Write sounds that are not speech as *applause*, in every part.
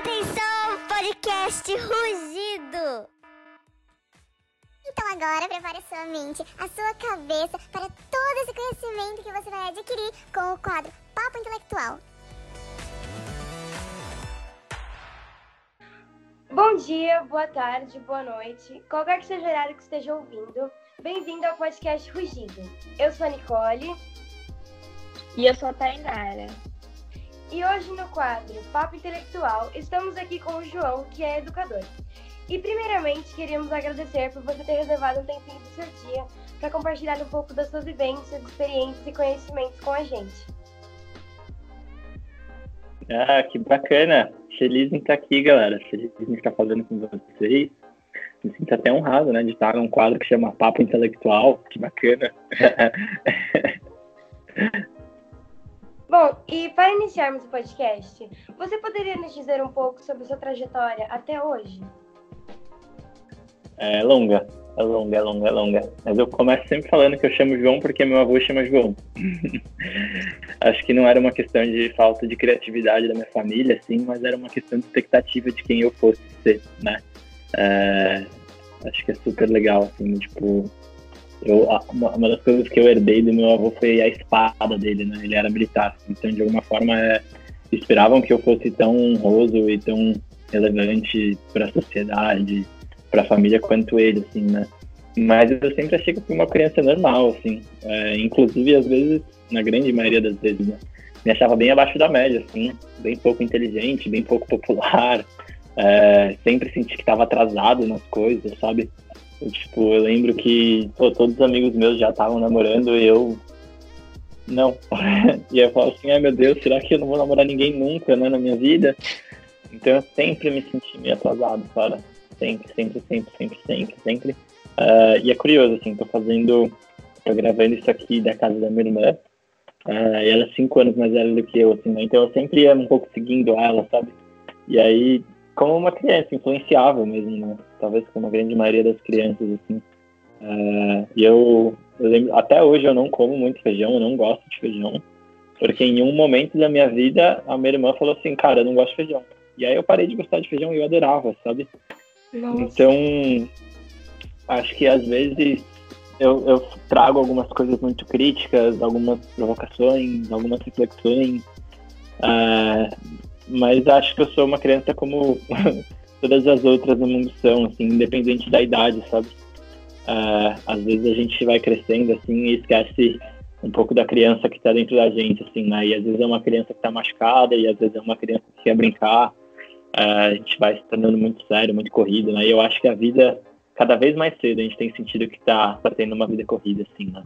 Atenção, podcast Rugido! Então agora prepare sua mente, a sua cabeça para todo esse conhecimento que você vai adquirir com o quadro Papo Intelectual. Bom dia, boa tarde, boa noite, qualquer que seja o horário que esteja ouvindo. Bem-vindo ao podcast Rugido. Eu sou a Nicole. E eu sou a Tainara. E hoje no quadro Papo Intelectual estamos aqui com o João, que é educador. E primeiramente queríamos agradecer por você ter reservado um tempinho do seu dia para compartilhar um pouco das suas vivências, experiências e conhecimentos com a gente. Ah, que bacana! Feliz em estar aqui, galera. Feliz em estar falando com vocês me sinto até honrado, né, de estar num quadro que chama Papo Intelectual, que bacana. *laughs* Bom, e para iniciarmos o podcast, você poderia nos dizer um pouco sobre sua trajetória até hoje? É longa, é longa, é longa, é longa. Mas eu começo sempre falando que eu chamo João porque meu avô chama João. *laughs* Acho que não era uma questão de falta de criatividade da minha família, assim, mas era uma questão de expectativa de quem eu fosse ser, né? É, acho que é super legal, assim, tipo, eu, uma das coisas que eu herdei do meu avô foi a espada dele, né? Ele era militar, então de alguma forma é, esperavam que eu fosse tão honroso e tão relevante para a sociedade, para a família quanto ele, assim, né? Mas eu sempre achei que eu fui uma criança normal, assim, é, inclusive às vezes, na grande maioria das vezes, né? Me achava bem abaixo da média, assim, bem pouco inteligente, bem pouco popular, é, sempre senti que estava atrasado nas coisas, sabe? Tipo, eu lembro que pô, todos os amigos meus já estavam namorando e eu não. *laughs* e eu falo assim, ai meu Deus, será que eu não vou namorar ninguém nunca, né, na minha vida? Então eu sempre me senti meio atrasado, cara. Sempre, sempre, sempre, sempre, sempre, sempre. Uh, e é curioso, assim, tô fazendo, tô gravando isso aqui da casa da minha irmã. Uh, e ela é cinco anos mais velha do que eu, assim, né? Então eu sempre ia um pouco seguindo ela, sabe? E aí como uma criança, influenciável mesmo, né? Talvez como a grande maioria das crianças, assim. Uh, e eu, eu lembro, até hoje eu não como muito feijão, eu não gosto de feijão, porque em um momento da minha vida a minha irmã falou assim, cara, eu não gosto de feijão. E aí eu parei de gostar de feijão e eu adorava, sabe? Nossa. Então, acho que às vezes eu, eu trago algumas coisas muito críticas, algumas provocações, algumas reflexões. Uh, mas acho que eu sou uma criança como *laughs* todas as outras no mundo são, assim, independente da idade, sabe? Uh, às vezes a gente vai crescendo assim e esquece um pouco da criança que está dentro da gente, assim, né? E às vezes é uma criança que está machucada e às vezes é uma criança que quer brincar. Uh, a gente vai se tornando muito sério, muito corrido, né? E eu acho que a vida, cada vez mais cedo, a gente tem sentido que está tá tendo uma vida corrida, assim, né?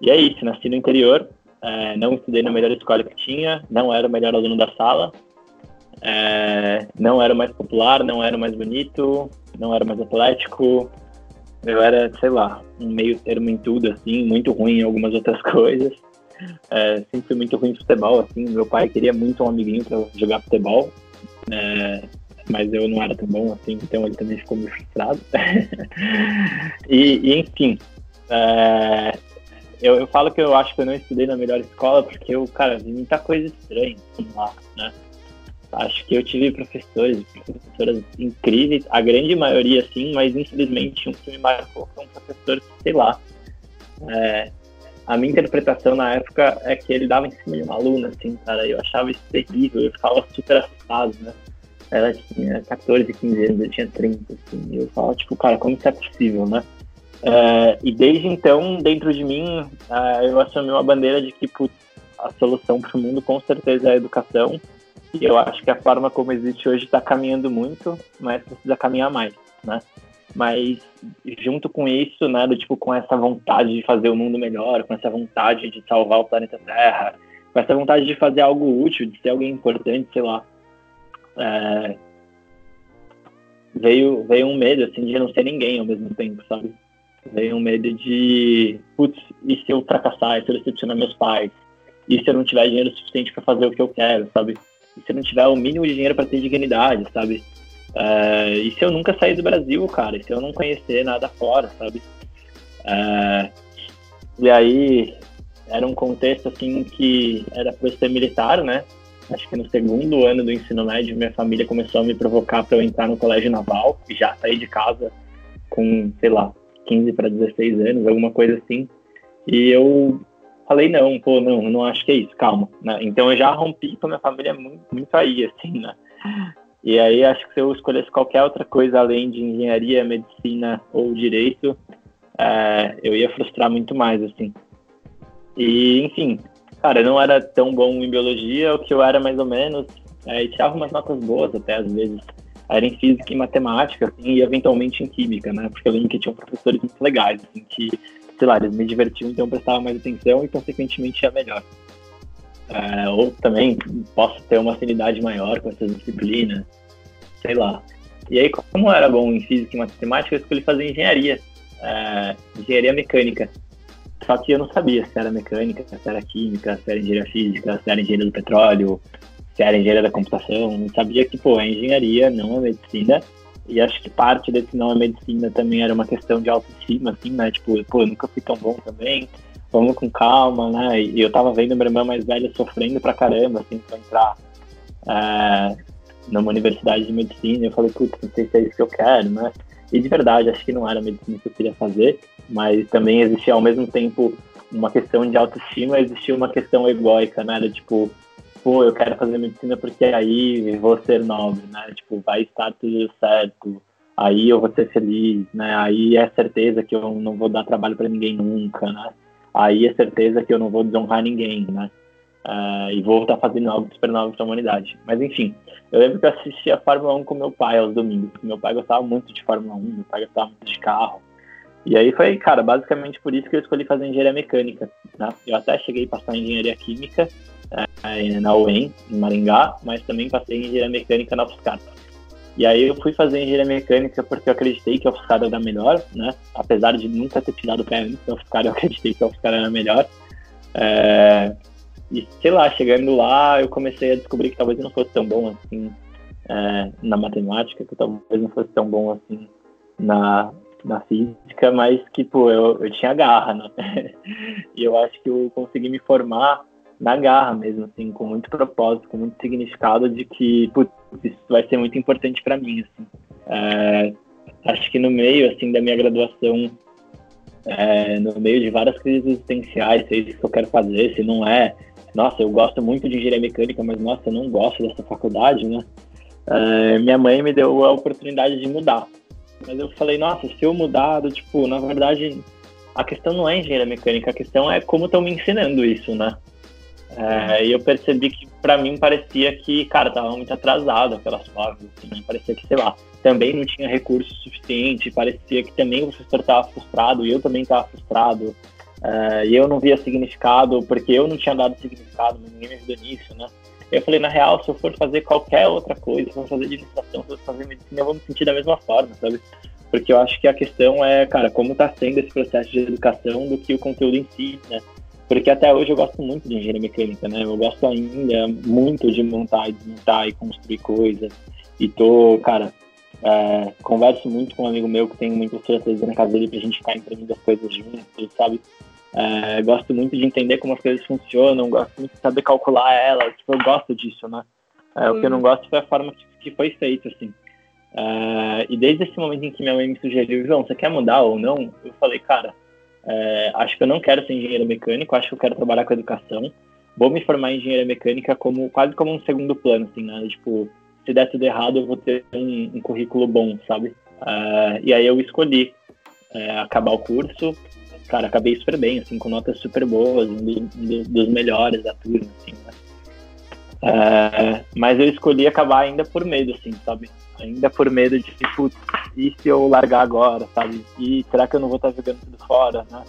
E é isso, nasci no interior, uh, não estudei na melhor escola que tinha, não era o melhor aluno da sala, é, não era o mais popular, não era o mais bonito, não era o mais atlético. Eu era, sei lá, um meio termo em tudo, assim, muito ruim em algumas outras *laughs* coisas. É, sempre fui muito ruim em futebol, assim. Meu pai queria muito um amiguinho para jogar futebol, é, mas eu não era tão bom assim, então ele também ficou meio frustrado. *laughs* e, e, enfim, é, eu, eu falo que eu acho que eu não estudei na melhor escola porque eu, cara, vi muita coisa estranha lá, né? Acho que eu tive professores, professoras incríveis, a grande maioria sim, mas infelizmente um que me marcou foi um professor sei lá, é, a minha interpretação na época é que ele dava em cima de uma aluna, assim, cara, eu achava isso terrível, eu ficava super assustado, né? Ela tinha 14, 15 anos, eu tinha 30, assim, eu falava, tipo, cara, como isso é possível, né? É, e desde então, dentro de mim, é, eu assumi uma bandeira de que, putz, a solução para o mundo com certeza é a educação, e eu acho que a forma como existe hoje está caminhando muito, mas precisa caminhar mais, né? Mas junto com isso, né, do, tipo com essa vontade de fazer o mundo melhor, com essa vontade de salvar o planeta Terra, com essa vontade de fazer algo útil, de ser alguém importante, sei lá, é, veio veio um medo assim de não ser ninguém ao mesmo tempo, sabe? Veio um medo de, putz, e se eu fracassar, e se eu decepcionar meus pais, e se eu não tiver dinheiro suficiente para fazer o que eu quero, sabe? Se não tiver o mínimo de dinheiro para ter dignidade, sabe? Uh, e se eu nunca sair do Brasil, cara? E se eu não conhecer nada fora, sabe? Uh, e aí era um contexto assim que era para ser militar, né? acho que no segundo ano do ensino médio, minha família começou a me provocar para eu entrar no colégio naval e já saí de casa com, sei lá, 15 para 16 anos, alguma coisa assim. E eu falei, não, pô, não, não acho que é isso, calma. Né? Então eu já rompi com a minha família muito, muito aí, assim, né? E aí acho que se eu escolhesse qualquer outra coisa além de engenharia, medicina ou direito, é, eu ia frustrar muito mais, assim. E, enfim, cara, eu não era tão bom em biologia, o que eu era mais ou menos, é, e tirava umas notas boas até às vezes. Era em física e matemática, assim, e eventualmente em química, né? Porque eu lembro que tinham professores muito legais, assim, que, sei lá, eles me divertiam, então eu prestava mais atenção e, consequentemente, ia melhor. É, ou também posso ter uma afinidade maior com essas disciplinas, sei lá. E aí, como era bom em física e matemática, eu escolhi fazer engenharia, é, engenharia mecânica. Só que eu não sabia se era mecânica, se era química, se era engenharia física, se era engenharia do petróleo, se era engenharia da computação. Não sabia que, pô, é engenharia, não é medicina. E acho que parte desse não é medicina também era uma questão de autoestima, assim, né? Tipo, pô, eu nunca fui tão bom também. Vamos com calma, né? E eu tava vendo minha irmã mais velha sofrendo pra caramba, assim, pra entrar é, numa universidade de medicina. Eu falei, putz, não sei se é isso que eu quero, né? E de verdade, acho que não era medicina que eu queria fazer mas também existia ao mesmo tempo uma questão de autoestima, existia uma questão egóica, né? Era tipo, pô, eu quero fazer medicina porque aí vou ser nobre, né? Tipo, vai estar tudo certo, aí eu vou ser feliz, né? Aí é certeza que eu não vou dar trabalho para ninguém nunca, né? Aí é certeza que eu não vou desonrar ninguém, né? Uh, e vou estar fazendo algo super novo para a humanidade. Mas enfim, eu lembro que eu assistia a Fórmula 1 com meu pai aos domingos. Meu pai gostava muito de Fórmula 1, meu pai gostava muito de carro. E aí foi, cara, basicamente por isso que eu escolhi fazer engenharia mecânica. Né? Eu até cheguei a passar em engenharia química é, na UEM, em Maringá, mas também passei em engenharia mecânica na UFSCar. E aí eu fui fazer engenharia mecânica porque eu acreditei que a UFSCar era melhor, né? Apesar de nunca ter tirado o pé antes da UFSCar, eu acreditei que a UFSCar era melhor. É... E sei lá, chegando lá, eu comecei a descobrir que talvez eu não fosse tão bom assim é, na matemática, que talvez não fosse tão bom assim na, na física, mas que, pô, eu, eu tinha garra, né? *laughs* e eu acho que eu consegui me formar na garra mesmo, assim, com muito propósito, com muito significado de que, putz, isso vai ser muito importante para mim, assim. É, acho que no meio, assim, da minha graduação, é, no meio de várias crises existenciais, se é isso que eu quero fazer, se não é, nossa, eu gosto muito de engenharia mecânica, mas, nossa, eu não gosto dessa faculdade, né? É, minha mãe me deu a oportunidade de mudar, mas eu falei, nossa, se eu mudar, tipo, na verdade, a questão não é engenharia mecânica, a questão é como estão me ensinando isso, né? É, e eu percebi que para mim parecia que, cara, tava muito atrasado aquelas formas, assim, parecia que, sei lá, também não tinha recurso suficiente, parecia que também o professor estava frustrado e eu também estava frustrado, é, e eu não via significado porque eu não tinha dado significado, ninguém me ajudou nisso, né? Eu falei, na real, se eu for fazer qualquer outra coisa, se eu for fazer administração, se eu for fazer medicina, eu vou me sentir da mesma forma, sabe? Porque eu acho que a questão é, cara, como está sendo esse processo de educação do que o conteúdo em si, né? Porque até hoje eu gosto muito de engenharia mecânica, né? Eu gosto ainda muito de montar e desmontar e construir coisas. E tô, cara, é, converso muito com um amigo meu que tem muitas coisas na casa dele pra gente ficar imprimindo as coisas juntos, sabe? É, gosto muito de entender como as coisas funcionam, gosto muito de saber calcular elas, tipo, eu gosto disso, né? É, o que eu não gosto foi a forma que, que foi feito, assim. É, e desde esse momento em que minha mãe me sugeriu, João, você quer mudar ou não? Eu falei, cara, é, acho que eu não quero ser engenheiro mecânico, acho que eu quero trabalhar com educação. Vou me formar em engenharia mecânica como quase como um segundo plano, assim, né? Tipo, se der tudo errado, eu vou ter um, um currículo bom, sabe? É, e aí eu escolhi é, acabar o curso, cara, acabei super bem, assim, com notas super boas, um dos, dos melhores da turma, assim, né? É, mas eu escolhi acabar ainda por medo, assim, sabe? Ainda por medo de, putz, e se eu largar agora, sabe? E será que eu não vou estar jogando tudo fora, né?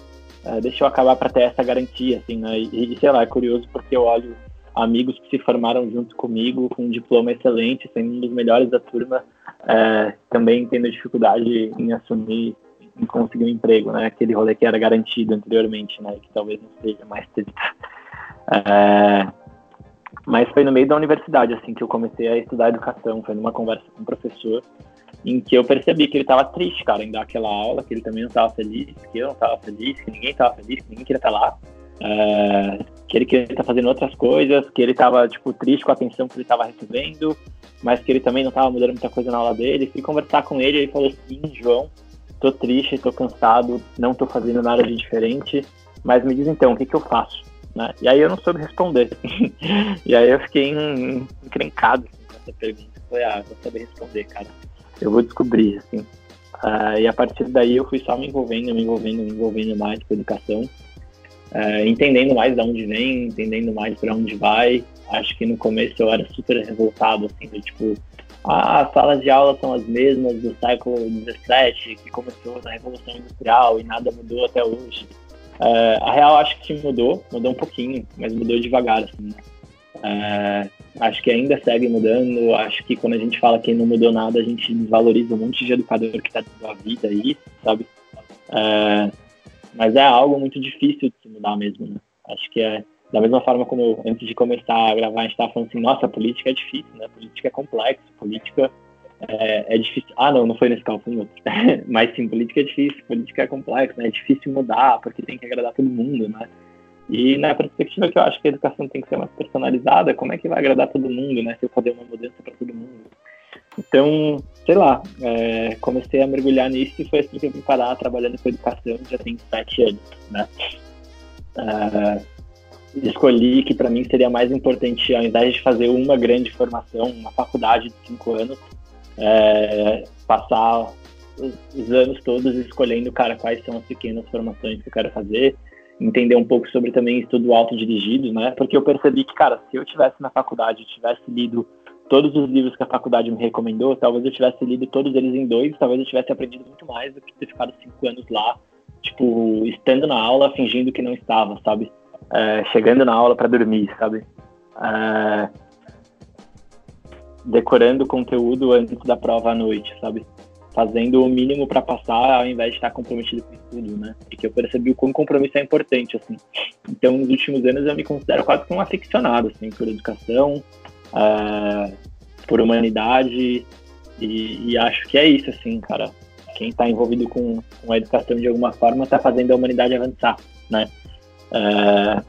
É, deixa eu acabar para ter essa garantia, assim, né? E, e, sei lá, é curioso porque eu olho amigos que se formaram junto comigo com um diploma excelente, sendo um dos melhores da turma, é, também tendo dificuldade em assumir em conseguir um emprego, né? Aquele rolê que era garantido anteriormente, né? Que talvez não seja mais feito. É, mas foi no meio da universidade, assim, que eu comecei a estudar educação. Foi numa conversa com um professor em que eu percebi que ele estava triste, cara, em dar aquela aula, que ele também não estava feliz, que eu não estava feliz, que ninguém estava feliz, que ninguém queria estar lá. É, que ele queria estar fazendo outras coisas, que ele estava tipo triste com a atenção que ele estava recebendo, mas que ele também não estava mudando muita coisa na aula dele. Fui conversar com ele, ele falou assim, João, tô triste, tô cansado, não tô fazendo nada de diferente, mas me diz então, o que que eu faço? Né? E aí eu não soube responder. *laughs* e aí eu fiquei encrencado assim, com essa pergunta. Falei, ah, vou saber responder, cara. Eu vou descobrir, assim. Uh, e a partir daí eu fui só me envolvendo, me envolvendo, me envolvendo mais com a educação. Uh, entendendo mais de onde vem, entendendo mais para onde vai. Acho que no começo eu era super revoltado, assim, do tipo, ah, as salas de aula são as mesmas do século XVII, que começou na Revolução Industrial e nada mudou até hoje. Uh, a real acho que mudou, mudou um pouquinho, mas mudou devagar, assim, né? Uh, acho que ainda segue mudando. Acho que quando a gente fala que não mudou nada, a gente desvaloriza um monte de educador que está dando a vida aí, sabe? Uh, mas é algo muito difícil de se mudar mesmo, né? Acho que é da mesma forma como antes de começar a gravar a gente estava falando assim, nossa, política é difícil, né? Política é complexo, política é, é difícil. Ah, não, não foi nesse caso, foi em outro. *laughs* Mas sim, política é difícil, política é complexo, né? É difícil mudar porque tem que agradar todo mundo, né? E na perspectiva que eu acho que a educação tem que ser mais personalizada, como é que vai agradar todo mundo, né? Se eu fazer uma mudança para todo mundo. Então, sei lá, é, comecei a mergulhar nisso e foi assim que eu vim parar trabalhando com educação já tem sete anos, né? É, escolhi que para mim seria mais importante, ao invés de fazer uma grande formação, uma faculdade de cinco anos, é, passar os anos todos escolhendo, cara, quais são as pequenas formações que eu quero fazer, entender um pouco sobre também estudo autodirigido, né? Porque eu percebi que, cara, se eu tivesse na faculdade, tivesse lido todos os livros que a faculdade me recomendou, talvez eu tivesse lido todos eles em dois, talvez eu tivesse aprendido muito mais do que ter ficado cinco anos lá, tipo, estando na aula, fingindo que não estava, sabe? É, chegando na aula para dormir, sabe? É, decorando conteúdo antes da prova à noite, sabe? fazendo o mínimo para passar ao invés de estar comprometido com tudo, né? Porque eu percebi o quão compromisso é importante, assim. Então, nos últimos anos, eu me considero quase que um aficionado, assim, por educação, uh, por humanidade, e, e, acho que é isso, assim, cara. Quem está envolvido com, com a educação de alguma forma está fazendo a humanidade avançar, né? Uh,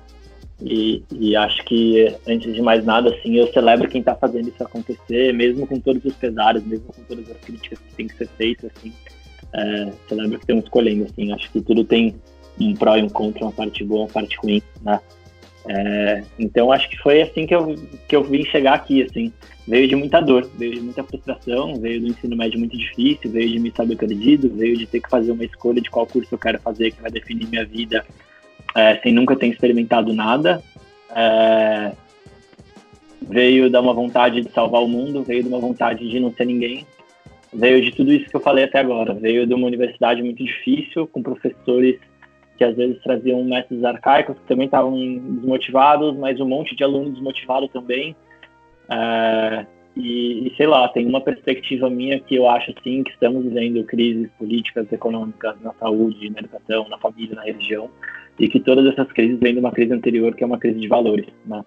e, e, acho que, antes de mais nada, assim, eu celebro quem está fazendo isso acontecer, mesmo com todos os pesares, mesmo com todas as críticas que tem que ser feitas, assim. É, celebro que estamos escolhendo, assim. Acho que tudo tem um pró e um contra, uma parte boa, uma parte ruim, né? É, então, acho que foi assim que eu, que eu vim chegar aqui, assim. Veio de muita dor, veio de muita frustração, veio do ensino médio muito difícil, veio de me saber perdido, veio de ter que fazer uma escolha de qual curso eu quero fazer que vai definir minha vida é, sem nunca ter experimentado nada. É, veio de uma vontade de salvar o mundo, veio de uma vontade de não ser ninguém, veio de tudo isso que eu falei até agora. Veio de uma universidade muito difícil, com professores que às vezes traziam métodos arcaicos, que também estavam desmotivados, mas um monte de alunos desmotivados também. É, e, e, sei lá, tem uma perspectiva minha que eu acho assim que estamos vivendo crises políticas, econômicas na saúde, na educação, na família, na religião, e que todas essas crises vêm de uma crise anterior, que é uma crise de valores, né?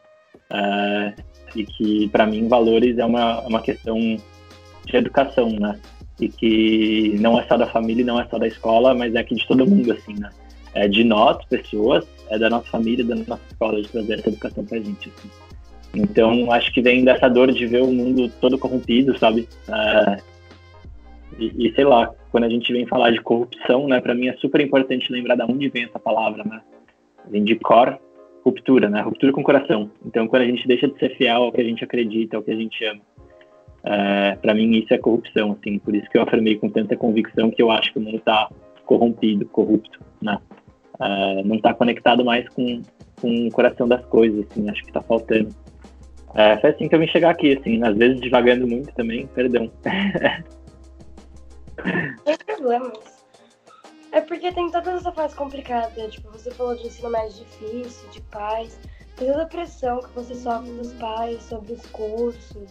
É, e que, para mim, valores é uma, uma questão de educação, né? E que não é só da família, não é só da escola, mas é aqui de todo mundo, assim, né? É de nós, pessoas, é da nossa família, da nossa escola, de trazer essa educação pra gente, assim. Então, acho que vem dessa dor de ver o mundo todo corrompido, sabe? É, e, e, sei lá, quando a gente vem falar de corrupção, né, para mim é super importante lembrar de onde vem essa palavra, né? Vem de cor, ruptura, né? Ruptura com o coração. Então, quando a gente deixa de ser fiel ao que a gente acredita, ao que a gente ama, é, para mim isso é corrupção, assim. Por isso que eu afirmei com tanta convicção que eu acho que o mundo está corrompido, corrupto, né? É, não está conectado mais com, com o coração das coisas, assim. Acho que está faltando. É, foi assim que eu vim chegar aqui, assim. Às vezes devagando muito também, perdão. *laughs* *laughs* Sem problemas. É porque tem toda essa fase complicada. Tipo, você falou de ensino mais difícil, de pais. Tem toda a pressão que você sofre dos pais sobre os cursos.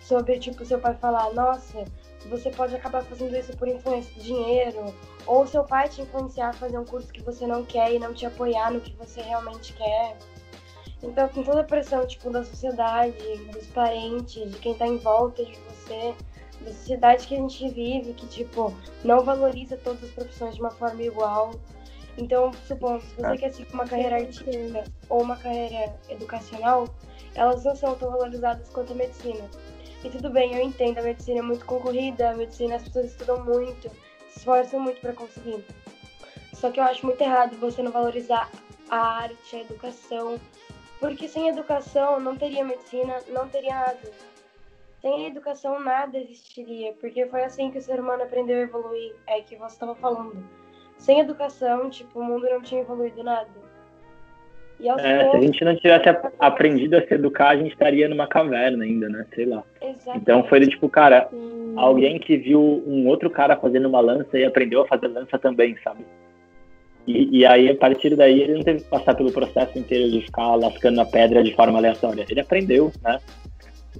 Sobre, tipo, seu pai falar, nossa, você pode acabar fazendo isso por influência de dinheiro. Ou seu pai te influenciar a fazer um curso que você não quer e não te apoiar no que você realmente quer. Então, com toda a pressão, tipo, da sociedade, dos parentes, de quem tá em volta de você da sociedade que a gente vive, que, tipo, não valoriza todas as profissões de uma forma igual. Então, supondo, se você quer seguir uma carreira artística ou uma carreira educacional, elas não são tão valorizadas quanto a medicina. E tudo bem, eu entendo, a medicina é muito concorrida, a medicina as pessoas estudam muito, se esforçam muito para conseguir. Só que eu acho muito errado você não valorizar a arte, a educação, porque sem educação não teria medicina, não teria nada. Sem a educação nada existiria, porque foi assim que o ser humano aprendeu a evoluir, é que você estava falando. Sem educação, tipo, o mundo não tinha evoluído nada. É, se a gente não tivesse aprendido a se educar, a gente estaria numa caverna ainda, né? Sei lá. Exatamente. Então foi tipo, cara, Sim. alguém que viu um outro cara fazendo uma lança e aprendeu a fazer lança também, sabe? E, e, aí, a partir daí, ele não teve que passar pelo processo inteiro de ficar lascando a pedra de forma aleatória. Ele aprendeu, né?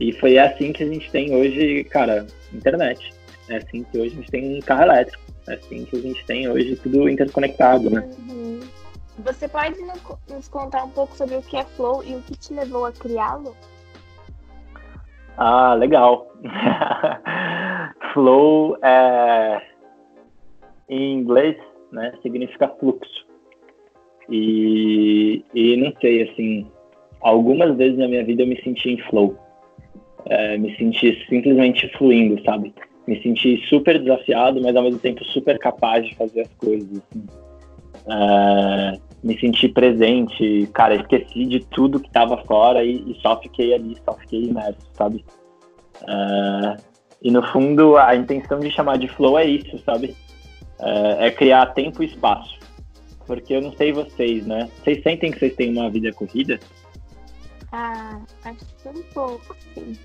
E foi assim que a gente tem hoje, cara, internet. É assim que hoje a gente tem um carro elétrico. É assim que a gente tem hoje tudo interconectado, né? Uhum. Você pode nos contar um pouco sobre o que é Flow e o que te levou a criá-lo? Ah, legal. *laughs* Flow é em inglês né, significa fluxo. E, e não sei, assim, algumas vezes na minha vida eu me senti em flow. É, me senti simplesmente fluindo, sabe? Me senti super desafiado, mas ao mesmo tempo super capaz de fazer as coisas. Assim. É, me senti presente, cara, esqueci de tudo que estava fora e, e, só fiquei ali, só fiquei imerso, sabe? É, e no fundo, a intenção de chamar de flow é isso, sabe? é, é criar tempo e espaço. Porque eu não sei vocês, né? Vocês sentem que vocês têm uma vida corrida? Ah, acho que um pouco, sim.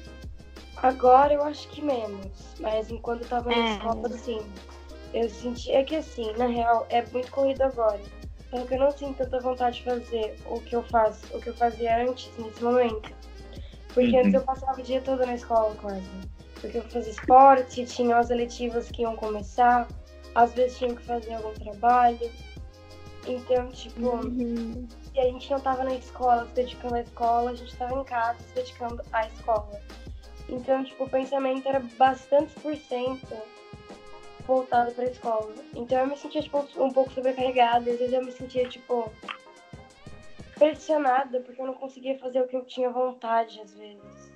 Agora eu acho que menos, mas enquanto eu tava na é. escola, sim. Eu senti. É que assim, na real, é muito corrido agora. Só que eu não sinto tanta vontade de fazer o que eu faço, o que eu fazia antes, nesse momento. Porque uhum. antes eu passava o dia todo na escola quase. Porque eu fazia esporte, tinha as eletivas que iam começar, às vezes tinha que fazer algum trabalho. Então, tipo, uhum. se a gente não tava na escola se dedicando à escola, a gente tava em casa se dedicando à escola. Então, tipo, o pensamento era bastante por cento voltado pra escola. Então eu me sentia, tipo, um pouco sobrecarregada. Às vezes eu me sentia, tipo, pressionada porque eu não conseguia fazer o que eu tinha vontade, às vezes.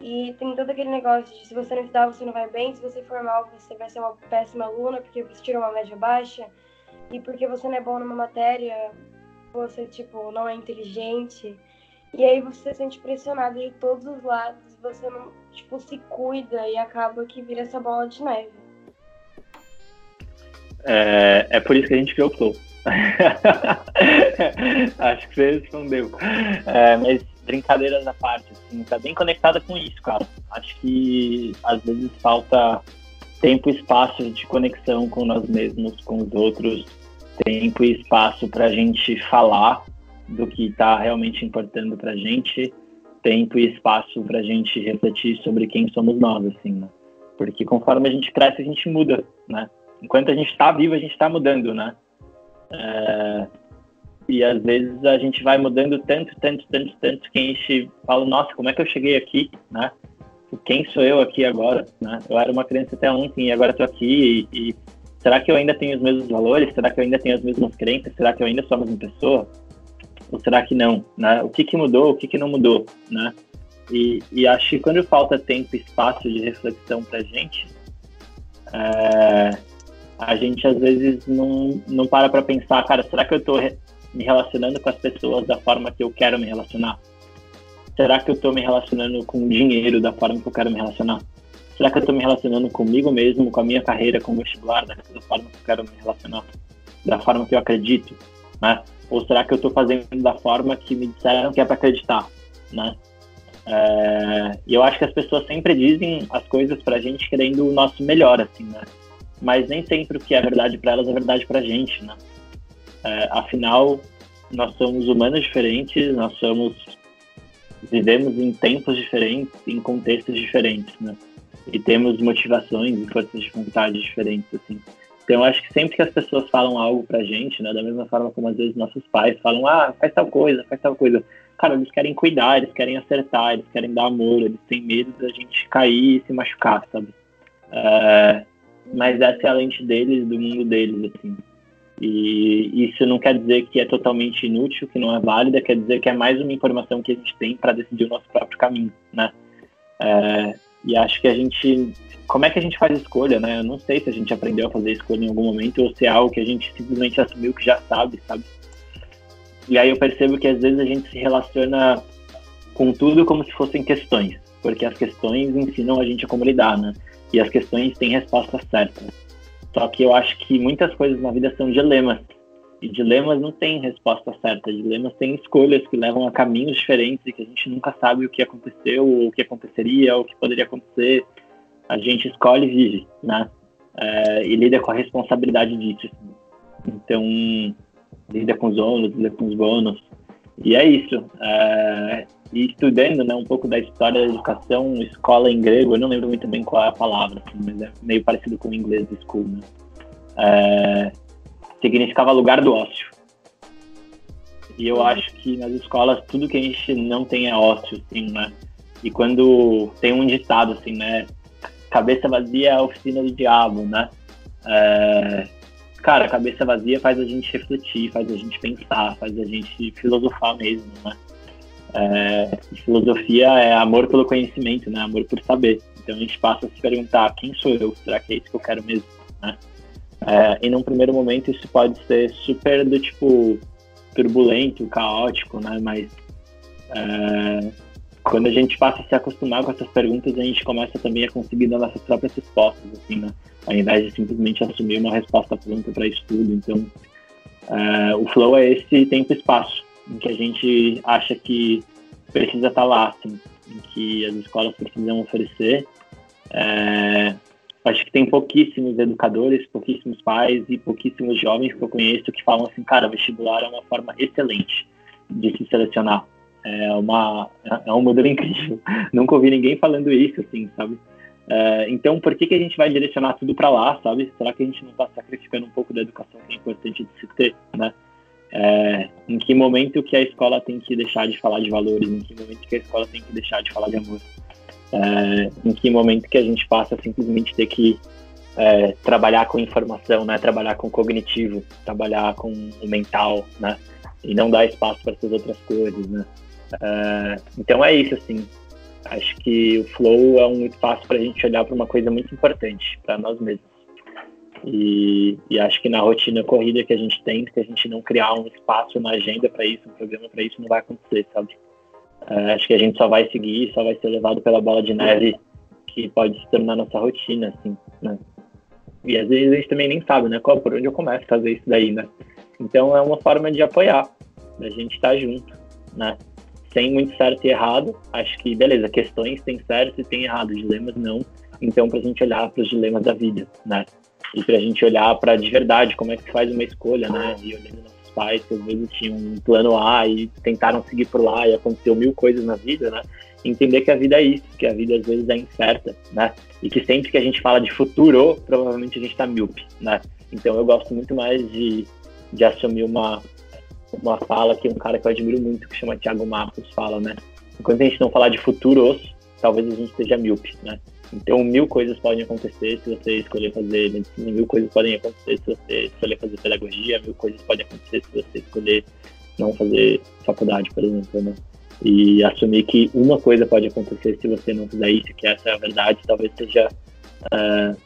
E tem todo aquele negócio de se você não estudar, você não vai bem, se você for mal, você vai ser uma péssima aluna porque você tirou uma média baixa, e porque você não é bom numa matéria, você, tipo, não é inteligente. E aí você se sente pressionado de todos os lados, você não, tipo, se cuida e acaba que vira essa bola de neve. É, é por isso que a gente criou o Flow. *laughs* Acho que você respondeu. É, mas brincadeiras à parte, assim, tá bem conectada com isso, cara. Acho que às vezes falta tempo e espaço de conexão com nós mesmos, com os outros, tempo e espaço para a gente falar do que está realmente importando para a gente, tempo e espaço para a gente refletir sobre quem somos nós, assim, né? Porque conforme a gente cresce, a gente muda, né? Enquanto a gente está vivo, a gente está mudando, né? É, e às vezes a gente vai mudando tanto, tanto, tanto, tanto que a gente fala, nossa, como é que eu cheguei aqui, né? Quem sou eu aqui agora, né? Eu era uma criança até ontem e agora estou aqui e, e, será que eu ainda tenho os mesmos valores? Será que eu ainda tenho as mesmas crenças? Será que eu ainda sou a mesma pessoa? Ou será que não, né? O que que mudou? O que que não mudou, né? E, e acho que quando falta tempo e espaço de reflexão pra gente, é, a gente às vezes não, não para para pensar, cara, será que eu estou me relacionando com as pessoas da forma que eu quero me relacionar? Será que eu estou me relacionando com o dinheiro da forma que eu quero me relacionar? Será que eu estou me relacionando comigo mesmo, com a minha carreira, com o vestibular, da, forma que eu quero me relacionar? Da forma que eu acredito, né? Ou será que eu estou fazendo da forma que me disseram que é para acreditar, né? É, eu acho que as pessoas sempre dizem as coisas pra gente querendo o nosso melhor, assim, né? Mas nem sempre o que é verdade para elas é verdade pra gente, né? É, afinal, nós somos humanos diferentes, nós somos vivemos em tempos diferentes, em contextos diferentes, né? E temos motivações e forças de vontade diferentes, assim. Então, eu acho que sempre que as pessoas falam algo pra gente, né, da mesma forma como às vezes nossos pais falam, ah, faz tal coisa, faz tal coisa. Cara, eles querem cuidar, eles querem acertar, eles querem dar amor, eles têm medo da gente cair e se machucar, sabe? É, mas essa é a lente deles, do mundo deles, assim. E isso não quer dizer que é totalmente inútil, que não é válida, quer dizer que é mais uma informação que a gente tem para decidir o nosso próprio caminho, né? É, e acho que a gente, como é que a gente faz escolha, né? Eu não sei se a gente aprendeu a fazer escolha em algum momento ou se é algo que a gente simplesmente assumiu que já sabe, sabe? E aí eu percebo que às vezes a gente se relaciona com tudo como se fossem questões, porque as questões ensinam a gente a como lidar, né? E as questões têm respostas certas. Só que eu acho que muitas coisas na vida são dilemas. E dilemas não têm resposta certa. Dilemas têm escolhas que levam a caminhos diferentes e que a gente nunca sabe o que aconteceu, ou o que aconteceria, ou o que poderia acontecer. A gente escolhe e vive, né? É, e lida com a responsabilidade disso. Então, lida com os ônus, lida com os bônus. E é isso. É, e estudando né, um pouco da história da educação, escola em grego, eu não lembro muito bem qual é a palavra, assim, mas é meio parecido com o inglês school, né? É, significava lugar do ócio. E eu acho que nas escolas tudo que a gente não tem é ócio, assim, né? E quando tem um ditado, assim, né? Cabeça vazia é a oficina do diabo, né? É, cara, cabeça vazia faz a gente refletir, faz a gente pensar, faz a gente filosofar mesmo, né? É, filosofia é amor pelo conhecimento, né? Amor por saber. Então a gente passa a se perguntar quem sou eu? Será que é isso que eu quero mesmo? Né? É, e num primeiro momento isso pode ser super do tipo turbulento, caótico, né? Mas é, quando a gente passa a se acostumar com essas perguntas, a gente começa também a conseguir dar nossas próprias respostas, assim, né? Ao invés de simplesmente assumir uma resposta pronta para isso tudo. Então, é, o flow é esse tempo e espaço em que a gente acha que precisa estar tá lá, assim, em que as escolas precisam oferecer. É, acho que tem pouquíssimos educadores, pouquíssimos pais e pouquíssimos jovens que eu conheço que falam assim, cara, vestibular é uma forma excelente de se selecionar. É, uma, é um modelo *laughs* incrível. Nunca ouvi ninguém falando isso, assim, sabe? É, então, por que, que a gente vai direcionar tudo para lá, sabe? Será que a gente não está sacrificando um pouco da educação que é importante de se ter, né? É, em que momento que a escola tem que deixar de falar de valores, em que momento que a escola tem que deixar de falar de amor, é, em que momento que a gente passa a simplesmente ter que é, trabalhar com informação, né, trabalhar com cognitivo, trabalhar com o mental, né, e não dar espaço para essas outras coisas, né. É, então é isso, assim. Acho que o flow é um espaço para a gente olhar para uma coisa muito importante para nós mesmos. E, e, acho que na rotina corrida que a gente tem, se a gente não criar um espaço na agenda para isso, um programa para isso, não vai acontecer, sabe? É, acho que a gente só vai seguir, só vai ser levado pela bola de neve que pode se tornar nossa rotina, assim, né? E às vezes a gente também nem sabe, né? Qual, por onde eu começo a fazer isso daí, né? Então é uma forma de apoiar, da gente estar junto, né? Sem muito certo e errado. Acho que, beleza, questões tem certo e tem errado, dilemas não. Então, para a gente olhar para os dilemas da vida, né? e para a gente olhar para de verdade como é que faz uma escolha, né? E olhando pais que às vezes tinham um plano A e tentaram seguir por lá e aconteceu mil coisas na vida, né? Entender que a vida é isso, que a vida às vezes é incerta, né? E que sempre que a gente fala de futuro, provavelmente a gente está míope, né? Então eu gosto muito mais de, de assumir uma, uma fala que um cara que eu admiro muito, que chama Thiago Marcos, fala, né? Enquanto a gente não falar de futuros, talvez a gente esteja míope, né? Então, mil coisas podem acontecer se você escolher fazer medicina, mil coisas podem acontecer se você escolher fazer pedagogia, mil coisas podem acontecer se você escolher não fazer faculdade, por exemplo, né? E assumir que uma coisa pode acontecer se você não fizer isso, que essa é a verdade, talvez seja uh,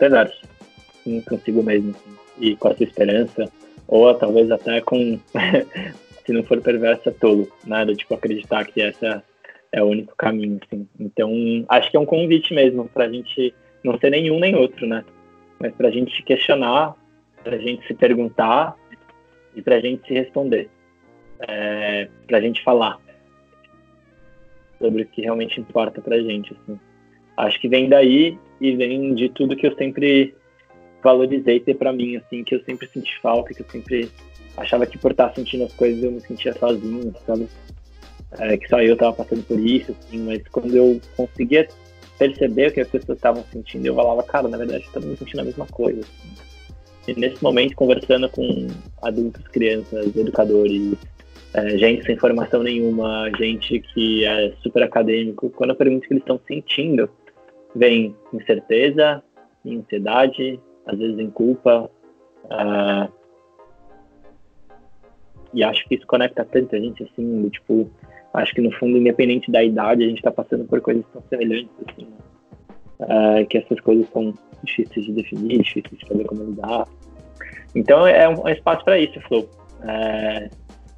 melhor consigo mesmo, assim, e com a sua esperança, ou talvez até com, *laughs* se não for perversa, tolo, nada, tipo, acreditar que essa é o único caminho, assim. Então, acho que é um convite mesmo para a gente não ser nenhum nem outro, né? Mas para a gente questionar, para a gente se perguntar e para a gente se responder, é, para a gente falar sobre o que realmente importa para a gente, assim. Acho que vem daí e vem de tudo que eu sempre valorizei ter para mim, assim, que eu sempre senti falta, que eu sempre achava que por estar sentindo as coisas eu me sentia sozinho, sabe? É, que só eu estava passando por isso, assim, mas quando eu conseguia perceber o que as pessoas estavam sentindo, eu falava, cara, na verdade, mundo sentindo a mesma coisa. Assim. E nesse momento, conversando com adultos, crianças, educadores, é, gente sem formação nenhuma, gente que é super acadêmico, quando eu pergunto o que eles estão sentindo, vem incerteza, ansiedade, às vezes em culpa, Uh, e acho que isso conecta tanta gente, assim, tipo, acho que no fundo, independente da idade, a gente está passando por coisas tão semelhantes, assim, né? uh, que essas coisas são difíceis de definir, difíceis de fazer como lidar. Então é um, é um espaço para isso, Flow. É,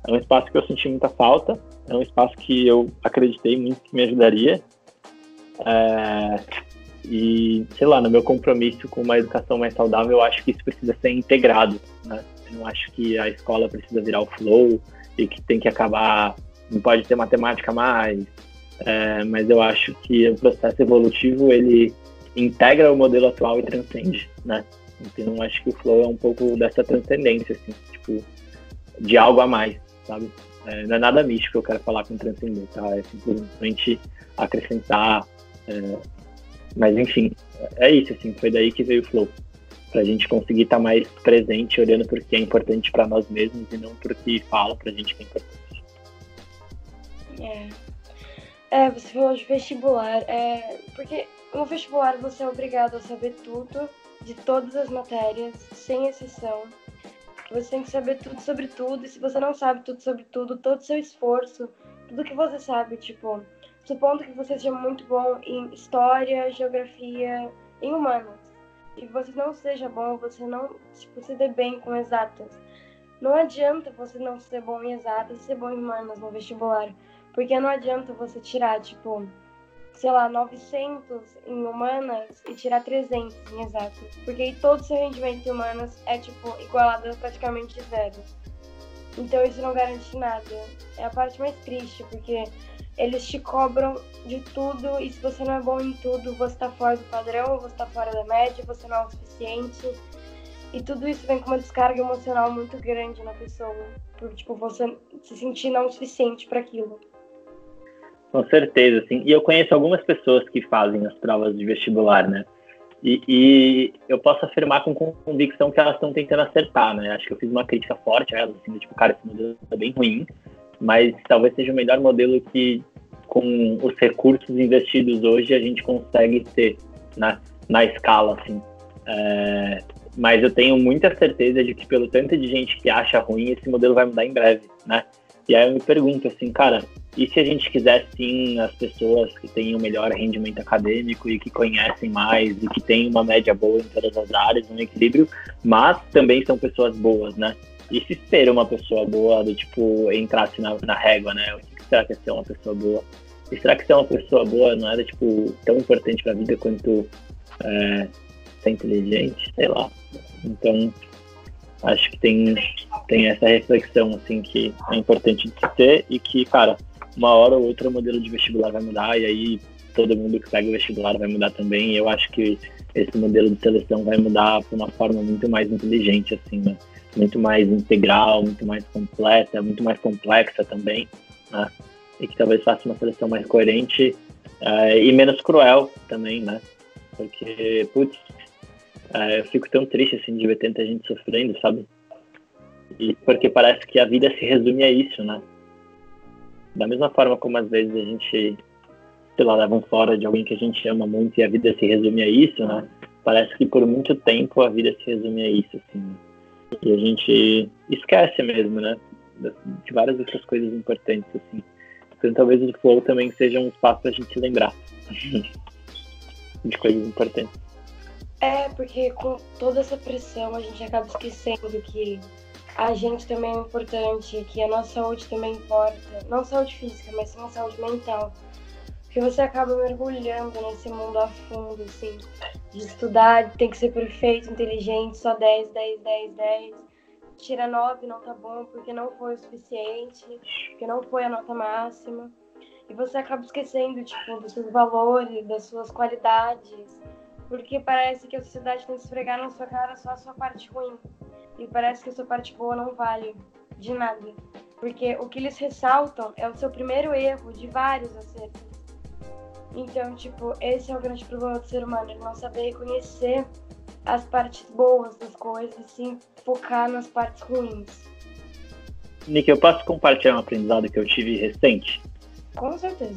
é, um espaço que eu senti muita falta, é um espaço que eu acreditei muito que me ajudaria. É, e, sei lá, no meu compromisso com uma educação mais saudável, eu acho que isso precisa ser integrado, né? Eu não acho que a escola precisa virar o flow e que tem que acabar, não pode ter matemática mais, é, mas eu acho que o processo evolutivo ele integra o modelo atual e transcende, né? Então acho que o flow é um pouco dessa transcendência, assim, tipo, de algo a mais, sabe? É, não é nada místico que eu quero falar com transcender, tá? É simplesmente acrescentar. É, mas enfim, é isso, assim, foi daí que veio o flow. Pra gente conseguir estar tá mais presente, olhando por que é importante para nós mesmos e não por que fala pra gente que é importante. É. É, você falou de vestibular. É, porque no vestibular você é obrigado a saber tudo de todas as matérias, sem exceção. Você tem que saber tudo sobre tudo, e se você não sabe tudo sobre tudo, todo seu esforço, tudo que você sabe, tipo, supondo que você seja muito bom em história, geografia, em humanas, e você não seja bom, você não tipo, se dê bem com exatas. Não adianta você não ser bom em exatas e ser bom em humanas no vestibular porque não adianta você tirar, tipo, sei lá, 900 em humanas e tirar 300 em exatas. Porque aí todo seu rendimento em humanas é, tipo, igualado a praticamente zero. Então isso não garante nada. É a parte mais triste, porque eles te cobram de tudo e se você não é bom em tudo, você tá fora do padrão, você tá fora da média, você não é o suficiente. E tudo isso vem com uma descarga emocional muito grande na pessoa, por tipo você se sentir não o suficiente para aquilo. Com certeza, sim. E eu conheço algumas pessoas que fazem as provas de vestibular, né? E, e eu posso afirmar com convicção que elas estão tentando acertar, né? Acho que eu fiz uma crítica forte a elas, assim, tipo, cara, esse modelo é bem ruim, mas talvez seja o melhor modelo que, com os recursos investidos hoje, a gente consegue ter na, na escala, assim. É, mas eu tenho muita certeza de que pelo tanto de gente que acha ruim, esse modelo vai mudar em breve, né? E aí eu me pergunto assim, cara, e se a gente quiser sim as pessoas que têm o melhor rendimento acadêmico e que conhecem mais e que têm uma média boa em todas as áreas, um equilíbrio, mas também são pessoas boas, né? E se ser uma pessoa boa, do tipo, entrasse na, na régua, né? O que será que é ser uma pessoa boa? E será que ser uma pessoa boa não era, tipo, tão importante para a vida quanto é, ser inteligente? Sei lá. Então, acho que tem, tem essa reflexão, assim, que é importante de ter e que, cara, uma hora ou outra o modelo de vestibular vai mudar e aí todo mundo que pega o vestibular vai mudar também. E eu acho que esse modelo de seleção vai mudar de uma forma muito mais inteligente, assim, né? Muito mais integral, muito mais completa, muito mais complexa também, né? E que talvez faça uma seleção mais coerente uh, e menos cruel também, né? Porque, putz, uh, eu fico tão triste, assim, de ver tanta gente sofrendo, sabe? E porque parece que a vida se resume a isso, né? Da mesma forma como às vezes a gente, sei lá, leva um fora de alguém que a gente ama muito e a vida se resume a isso, né? Parece que por muito tempo a vida se resume a isso, assim. E a gente esquece mesmo, né? De várias outras coisas importantes, assim. Então talvez o flow também seja um espaço pra gente se lembrar *laughs* de coisas importantes. É, porque com toda essa pressão a gente acaba esquecendo que a gente também é importante, que a nossa saúde também importa. Não saúde física, mas sim a saúde mental. Porque você acaba mergulhando nesse mundo a fundo, assim, de estudar, tem que ser perfeito, inteligente, só 10, 10, 10, 10. Tira 9, não tá bom, porque não foi o suficiente, porque não foi a nota máxima. E você acaba esquecendo, tipo, dos seus valores, das suas qualidades. Porque parece que a sociedade tem que esfregar na sua cara só a sua parte ruim e parece que a sua parte boa não vale de nada. Porque o que eles ressaltam é o seu primeiro erro de vários acertos. Então, tipo, esse é o grande problema do ser humano, ele não saber reconhecer as partes boas das coisas e sim focar nas partes ruins. Nick, eu posso compartilhar um aprendizado que eu tive recente? Com certeza.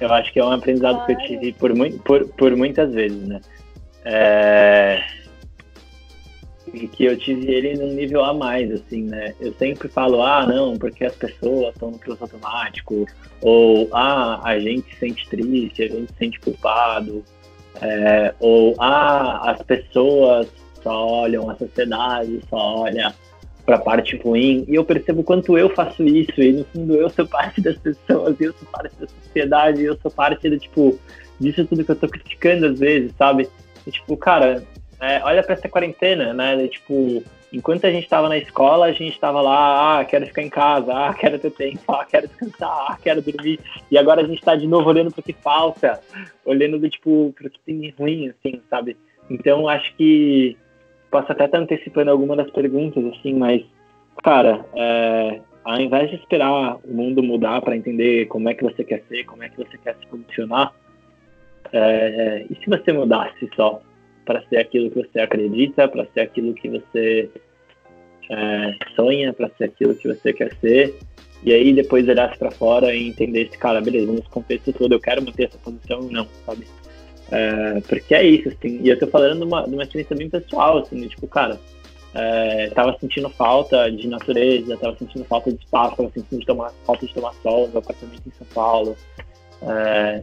Eu acho que é um aprendizado claro. que eu tive por, por, por muitas vezes, né? É que eu tive ele num nível a mais, assim, né? Eu sempre falo, ah, não, porque as pessoas estão no piloto automático, ou ah, a gente se sente triste, a gente se sente culpado, é, ou ah, as pessoas só olham, a sociedade só olha para a parte ruim, e eu percebo quanto eu faço isso, e no fundo eu sou parte das pessoas, eu sou parte da sociedade, eu sou parte do, tipo, disso tudo que eu tô criticando às vezes, sabe? E, tipo, cara, é, olha para essa quarentena, né? Tipo, enquanto a gente estava na escola, a gente estava lá, ah, quero ficar em casa, ah, quero ter tempo, ah, quero descansar, ah, quero dormir. E agora a gente está de novo olhando para o que falta, olhando do tipo para o que tem ruim, assim, sabe? Então acho que posso até estar antecipando alguma das perguntas, assim, mas cara, é, ao invés de esperar o mundo mudar para entender como é que você quer ser, como é que você quer se posicionar, é, e se você mudasse só para ser aquilo que você acredita, para ser aquilo que você é, sonha, para ser aquilo que você quer ser. E aí depois olhasse para fora e entender esse cara, beleza, nesse contexto todo eu quero manter essa posição ou não, sabe? É, porque é isso, assim. E eu tô falando de uma, de uma experiência bem pessoal, assim, tipo, cara, é, tava sentindo falta de natureza, tava sentindo falta de espaço, tava sentindo de tomar, falta de tomar sol no apartamento em São Paulo. É,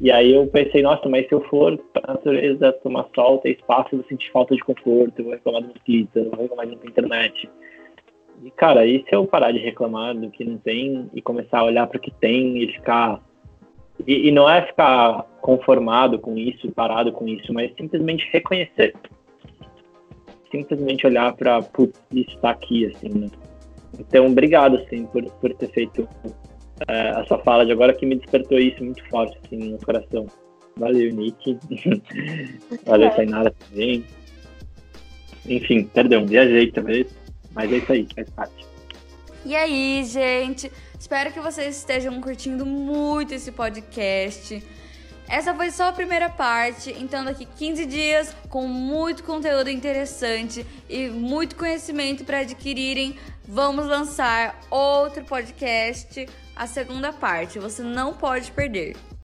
e aí eu pensei, nossa, mas se eu for pra natureza tomar sol, ter espaço, eu vou sentir falta de conforto, eu vou reclamar do mosquito, eu vou reclamar de internet. E, cara, e se eu parar de reclamar do que não tem e começar a olhar para o que tem e ficar. E, e, não é ficar conformado com isso, parado com isso, mas simplesmente reconhecer. Simplesmente olhar para, isso está aqui, assim, né? Então, obrigado, assim, por, por ter feito é, a sua fala de agora que me despertou isso muito forte assim, no coração. Valeu, Nick. *laughs* Valeu, Tainara também. Enfim, perdão, viajei talvez, mas é isso aí, faz parte. E aí, gente? Espero que vocês estejam curtindo muito esse podcast. Essa foi só a primeira parte, então daqui 15 dias com muito conteúdo interessante e muito conhecimento para adquirirem, vamos lançar outro podcast a segunda parte. Você não pode perder.